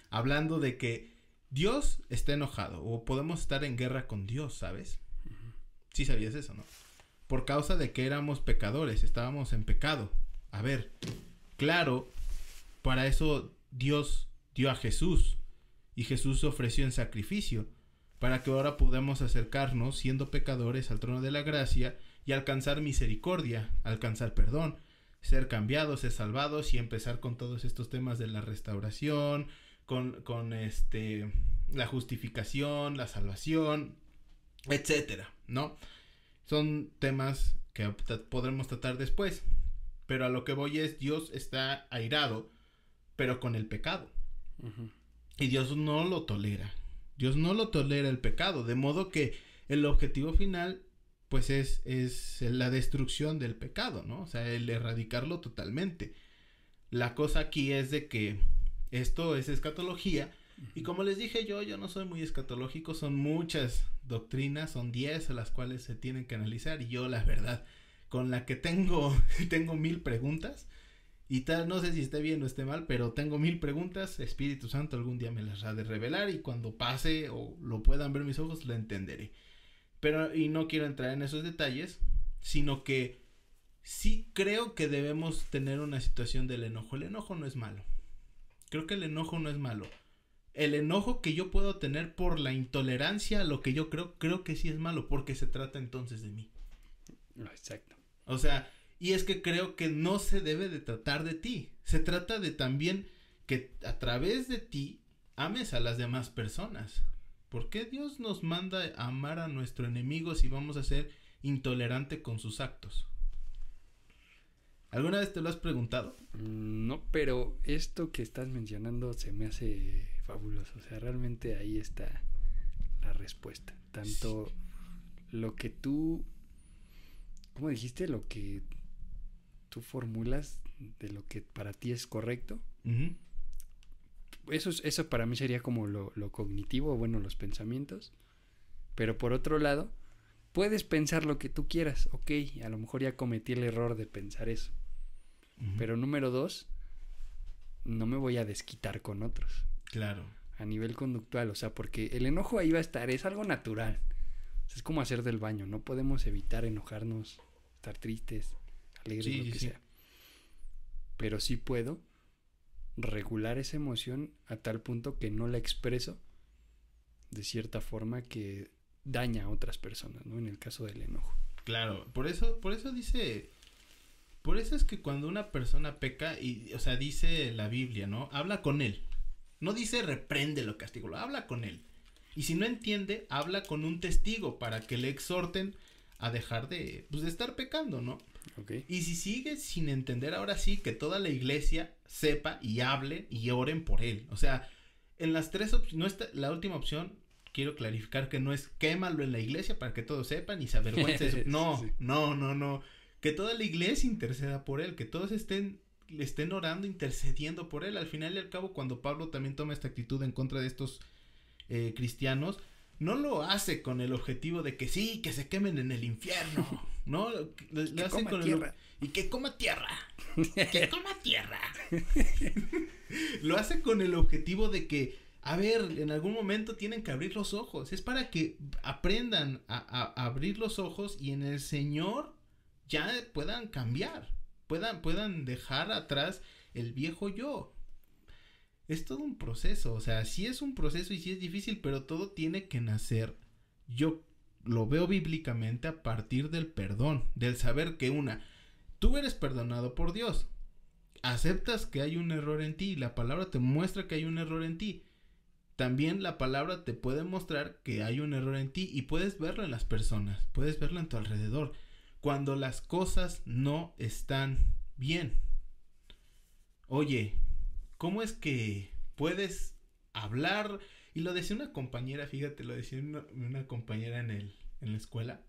Hablando de que Dios está enojado o podemos estar en guerra con Dios, ¿sabes? Sí sabías eso, ¿no? Por causa de que éramos pecadores, estábamos en pecado. A ver, claro, para eso Dios dio a Jesús y Jesús ofreció en sacrificio para que ahora podamos acercarnos siendo pecadores al trono de la gracia y alcanzar misericordia, alcanzar perdón, ser cambiados, ser salvados y empezar con todos estos temas de la restauración, con, con este la justificación, la salvación, etcétera, ¿no? Son temas que podremos tratar después. Pero a lo que voy es, Dios está airado, pero con el pecado. Y Dios no lo tolera. Dios no lo tolera el pecado. De modo que el objetivo final, pues es, es la destrucción del pecado, ¿no? O sea, el erradicarlo totalmente. La cosa aquí es de que esto es escatología y como les dije yo, yo no soy muy escatológico, son muchas doctrinas, son 10 a las cuales se tienen que analizar y yo la verdad, con la que tengo, tengo mil preguntas y tal, no sé si esté bien o esté mal, pero tengo mil preguntas, Espíritu Santo algún día me las ha de revelar y cuando pase o lo puedan ver mis ojos lo entenderé. Pero, y no quiero entrar en esos detalles, sino que sí creo que debemos tener una situación del enojo. El enojo no es malo. Creo que el enojo no es malo el enojo que yo puedo tener por la intolerancia a lo que yo creo, creo que sí es malo, porque se trata entonces de mí. Exacto. O sea, y es que creo que no se debe de tratar de ti, se trata de también que a través de ti ames a las demás personas. ¿Por qué Dios nos manda a amar a nuestro enemigo si vamos a ser intolerante con sus actos? ¿Alguna vez te lo has preguntado? Mm, no, pero esto que estás mencionando se me hace fabuloso. O sea, realmente ahí está la respuesta. Tanto lo que tú, ¿cómo dijiste? Lo que tú formulas de lo que para ti es correcto. eso, eso para mí sería como lo, lo cognitivo, bueno, los pensamientos. Pero por otro lado, puedes pensar lo que tú quieras. Ok, a lo mejor ya cometí el error de pensar eso. Pero número dos, no me voy a desquitar con otros. Claro. A nivel conductual, o sea, porque el enojo ahí va a estar, es algo natural. es como hacer del baño, no podemos evitar enojarnos, estar tristes, alegres, lo que sea. Pero sí puedo regular esa emoción a tal punto que no la expreso de cierta forma que daña a otras personas, ¿no? En el caso del enojo. Claro, por eso, por eso dice, por eso es que cuando una persona peca y, o sea, dice la Biblia, ¿no? Habla con él. No dice reprende lo castigo, habla con él. Y si no entiende, habla con un testigo para que le exhorten a dejar de, pues, de estar pecando, ¿no? Y si sigue sin entender, ahora sí, que toda la iglesia sepa y hable y oren por él. O sea, en las tres opciones, no está, la última opción, quiero clarificar que no es quémalo en la iglesia para que todos sepan y se avergüencen. No, no, no, no. Que toda la iglesia interceda por él, que todos estén le estén orando, intercediendo por él. Al final y al cabo, cuando Pablo también toma esta actitud en contra de estos eh, cristianos, no lo hace con el objetivo de que sí, que se quemen en el infierno, ¿no? Lo, hace con tierra. El, y que coma tierra. que coma tierra. lo hace con el objetivo de que, a ver, en algún momento tienen que abrir los ojos. Es para que aprendan a abrir los ojos y en el Señor ya puedan cambiar puedan, puedan dejar atrás el viejo yo. Es todo un proceso, o sea, sí es un proceso y sí es difícil, pero todo tiene que nacer. Yo lo veo bíblicamente a partir del perdón, del saber que una, tú eres perdonado por Dios, aceptas que hay un error en ti, la palabra te muestra que hay un error en ti. También la palabra te puede mostrar que hay un error en ti y puedes verlo en las personas, puedes verlo en tu alrededor cuando las cosas no están bien. Oye, ¿cómo es que puedes hablar? Y lo decía una compañera, fíjate, lo decía una, compañera en, el, en la escuela,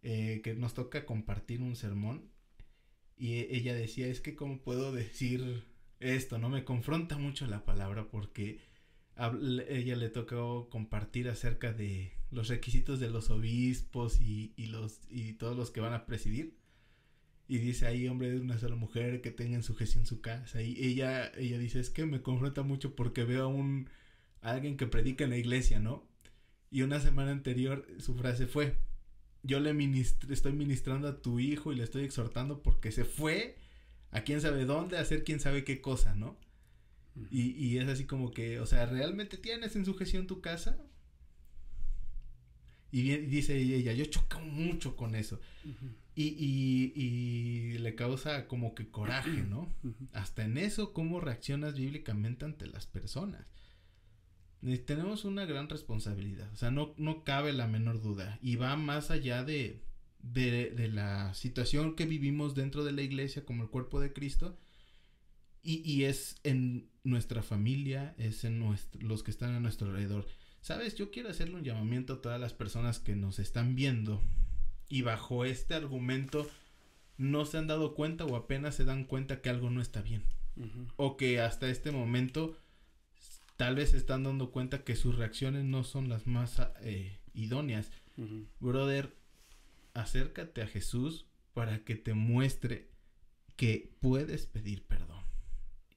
eh, que nos toca compartir un sermón. Y e, ella decía, es que cómo puedo decir esto, ¿no? Me confronta mucho la palabra porque ella le tocó compartir acerca de los requisitos de los obispos y, los y todos los que van a presidir y dice ahí hombre de una sola mujer que tenga en sujeción su casa y ella ella dice es que me confronta mucho porque veo a un alguien que predica en la iglesia no y una semana anterior su frase fue yo le estoy ministrando a tu hijo y le estoy exhortando porque se fue a quién sabe dónde a hacer quién sabe qué cosa, ¿no? y, y, es así como que, o sea, ¿realmente tienes en sujeción tu casa? Y dice ella, yo choco mucho con eso. y, y, y, le causa como que coraje, ¿no? Hasta en eso, cómo reaccionas bíblicamente ante las personas. tenemos una gran responsabilidad, o sea, no, no cabe la menor duda. Y va más allá de, de, la situación que vivimos dentro de la iglesia como el cuerpo de Cristo. Y, y es en nuestra familia, es en nuestro, los que están a nuestro alrededor. Sabes, yo quiero hacerle un llamamiento a todas las personas que nos están viendo y bajo este argumento no se han dado cuenta o apenas se dan cuenta que algo no está bien. O que hasta este momento tal vez se están dando cuenta que sus reacciones no son las más eh, idóneas. Brother, acércate a Jesús para que te muestre que puedes pedir perdón.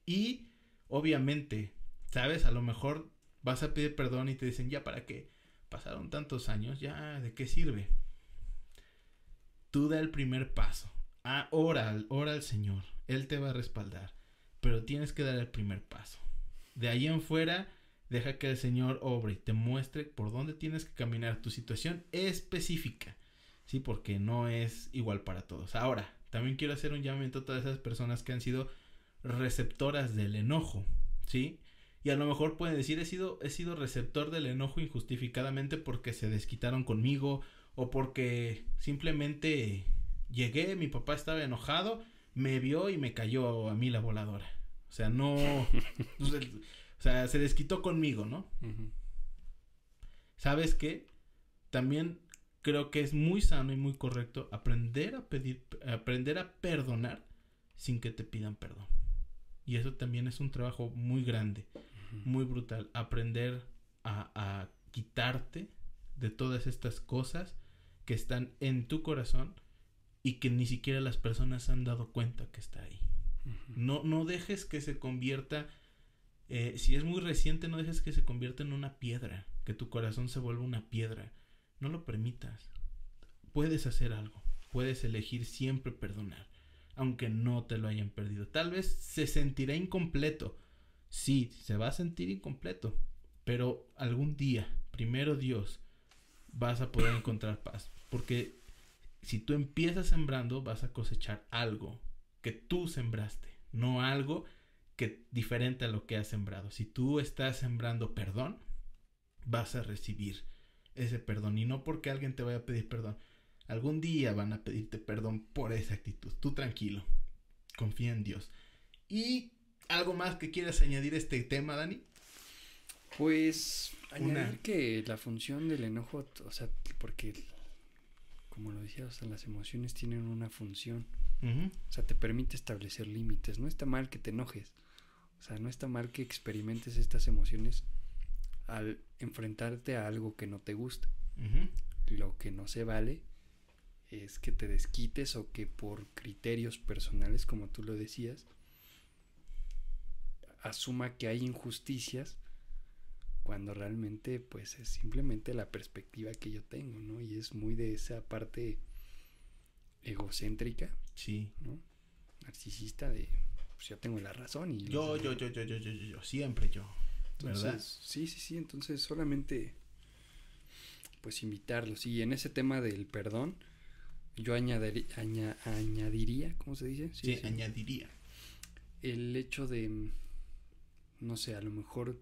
Y obviamente, sabes, a lo mejor vas a pedir perdón y te dicen, ya para qué, pasaron tantos años, ya, ¿de qué sirve? Tú da el primer paso. Ah, ora, ora al Señor. Él te va a respaldar. Pero tienes que dar el primer paso. De ahí en fuera, deja que el Señor obre y te muestre por dónde tienes que caminar tu situación específica. Sí, porque no es igual para todos. Ahora, también quiero hacer un llamamiento a todas esas personas que han sido receptoras del enojo, ¿sí? Y a lo mejor pueden decir, he sido, he sido receptor del enojo injustificadamente porque se desquitaron conmigo o porque simplemente llegué, mi papá estaba enojado, me vio y me cayó a mí la voladora. O sea, no... O sea, se desquitó conmigo, ¿no? ¿Sabes qué? También creo que es muy sano y muy correcto aprender a pedir, aprender a perdonar sin que te pidan perdón. Y eso también es un trabajo muy grande, muy brutal. Aprender a, a, quitarte de todas estas cosas que están en tu corazón y que ni siquiera las personas han dado cuenta que está ahí. no, no dejes que se convierta, eh, si es muy reciente, no dejes que se convierta en una piedra, que tu corazón se vuelva una piedra no lo permitas. Puedes hacer algo. Puedes elegir siempre perdonar. Aunque no te lo hayan perdido. Tal vez se sentirá incompleto. Sí, se va a sentir incompleto. Pero algún día, primero Dios, vas a poder encontrar paz. Porque si tú empiezas sembrando, vas a cosechar algo que tú sembraste. No algo que diferente a lo que has sembrado. Si tú estás sembrando perdón, vas a recibir ese perdón. Y no porque alguien te vaya a pedir perdón. Algún día van a pedirte perdón por esa actitud. Tú tranquilo. Confía en Dios. ¿Y algo más que quieras añadir a este tema, Dani? Pues añadir que la función del enojo, o sea, porque como lo decía, o las emociones tienen una función. O sea, te permite establecer límites. No está mal que te enojes. O sea, no está mal que experimentes estas emociones al enfrentarte a algo que no te gusta. Lo que no se vale es que te desquites o que por criterios personales, como tú lo decías, asuma que hay injusticias cuando realmente pues es simplemente la perspectiva que yo tengo, ¿no? Y es muy de esa parte egocéntrica, sí, ¿no? Narcisista de pues yo tengo la razón y yo yo yo yo yo yo yo siempre yo. ¿verdad? Sí, sí, sí, entonces solamente pues invitarlos. Y en ese tema del perdón, yo añadiría, añadiría ¿cómo se dice? Sí, añadiría. El hecho de, no sé, a lo mejor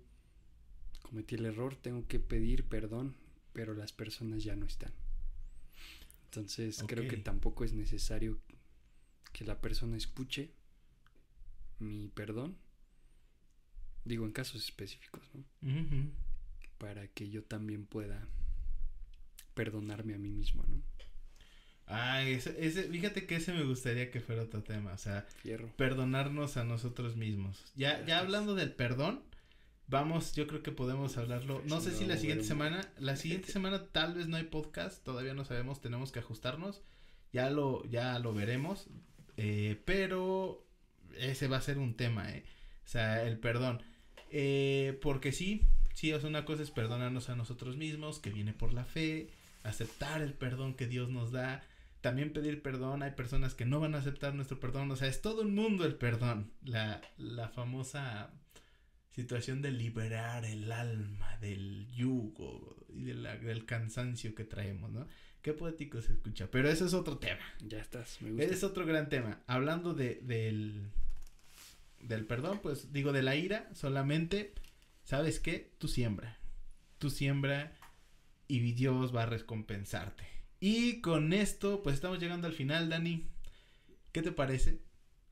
cometí el error, tengo que pedir perdón, pero las personas ya no están. Entonces creo que tampoco es necesario que la persona escuche mi perdón Digo, en casos específicos, ¿no? Para que yo también pueda perdonarme a mí mismo, ¿no? Ah, ese, ese, fíjate que ese me gustaría que fuera otro tema, o sea, perdonarnos a nosotros mismos. Ya, ya hablando del perdón, vamos, yo creo que podemos hablarlo. No sé si la siguiente semana, la siguiente semana tal vez no hay podcast, todavía no sabemos, tenemos que ajustarnos. Ya lo, ya lo veremos, eh, pero ese va a ser un tema, eh. O sea, el perdón. Eh, porque sí, sí, o sea, una cosa es perdonarnos a nosotros mismos, que viene por la fe, aceptar el perdón que Dios nos da, también pedir perdón, hay personas que no van a aceptar nuestro perdón, o sea, es todo un mundo el perdón, la, la famosa situación de liberar el alma del yugo y del cansancio que traemos, ¿no? Qué poético se escucha, pero eso es otro tema. Ya estás, me gusta. Ese es otro gran tema. Hablando de, del, del perdón, pues digo de la ira, solamente, ¿sabes qué? Tú siembra. Tú siembra y Dios va a recompensarte. Y con esto, pues estamos llegando al final, Dani. ¿Qué te parece?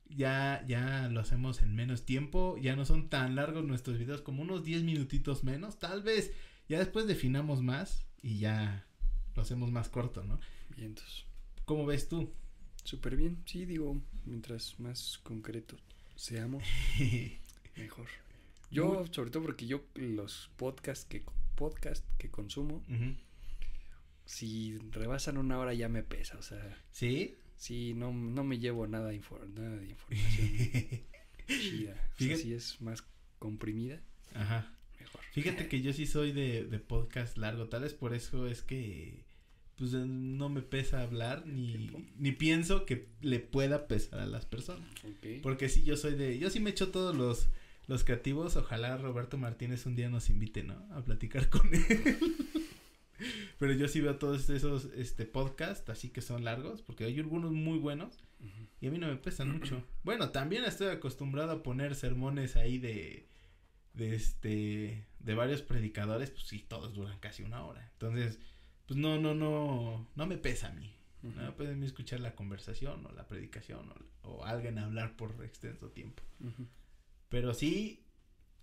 Ya, ya lo hacemos en menos tiempo. Ya no son tan largos nuestros videos, como unos 10 minutitos menos. Tal vez ya después definamos más y ya lo hacemos más corto, ¿no? Vientos. ¿Cómo ves tú? Súper bien, sí, digo, mientras más concreto seamos, mejor. Yo, sobre todo porque yo los podcasts que, podcast que consumo, si rebasan una hora ya me pesa, o sea. ¿Sí? Sí, no, no me llevo nada, de información chida. si es más comprimida. Ajá. Fíjate que yo sí soy de, de podcast largo, tal vez por eso es que pues no me pesa hablar ni, ni pienso que le pueda pesar a las personas. Porque sí, yo soy de, yo sí me echo todos los, los creativos, ojalá Roberto Martínez un día nos invite, ¿no? A platicar con él. Pero yo sí veo todos esos este podcasts, así que son largos, porque hay algunos muy buenos y a mí no me pesan mucho. Bueno, también estoy acostumbrado a poner sermones ahí de de este de varios predicadores, pues sí, todos duran casi una hora. Entonces, pues no, no, no, no me pesa a mí. No pueden escuchar la conversación o la predicación o, alguien hablar por extenso tiempo. Pero sí,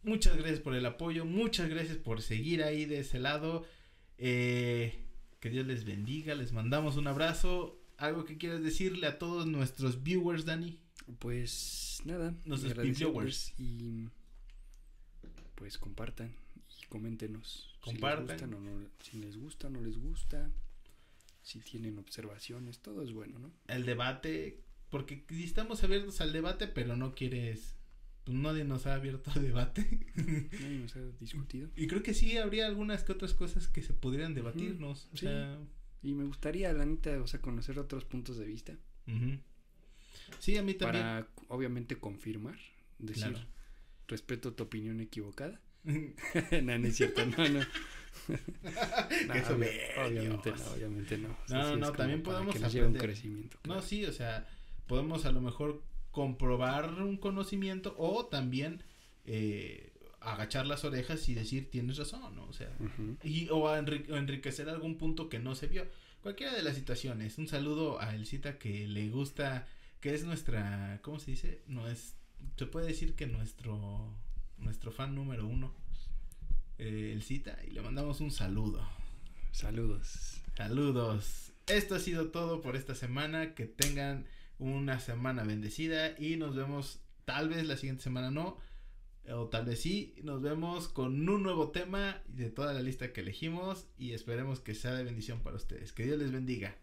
muchas gracias por el apoyo, muchas gracias por seguir ahí de ese lado. Eh, que Dios les bendiga, les mandamos un abrazo. ¿Algo que quieras decirle a todos nuestros viewers, Dani? Pues nada, nuestros viewers y pues compartan y coméntenos compartan. Si les, o no, si les gusta o no les gusta, si tienen observaciones, todo es bueno, ¿no? El debate, porque estamos abiertos al debate, pero no quieres, pues nadie nos ha abierto al debate. nadie nos ha discutido. Y creo que sí habría algunas que otras cosas que se pudieran debatirnos. o sea... Y me gustaría, la neta, o sea, conocer otros puntos de vista. Sí, a mí también. Para, obviamente, confirmar, decir, respeto tu opinión equivocada. no, no es cierto, no, no. obviamente no, obviamente no. no, no, también podemos aprender. un crecimiento. No, sí, o sea, podemos a lo mejor comprobar un conocimiento o también eh, agachar las orejas y decir tienes razón, ¿no? O sea, y, o, enriquecer algún punto que no se vio. Cualquiera de las situaciones. Un saludo a Elcita que le gusta, que es nuestra, ¿cómo se dice? No es, se puede decir que nuestro nuestro fan número uno, eh, el Cita, y le mandamos un saludo. Saludos. Saludos. Esto ha sido todo por esta semana. Que tengan una semana bendecida y nos vemos tal vez la siguiente semana no. O tal vez sí, nos vemos con un nuevo tema de toda la lista que elegimos y esperemos que sea de bendición para ustedes. Que Dios les bendiga.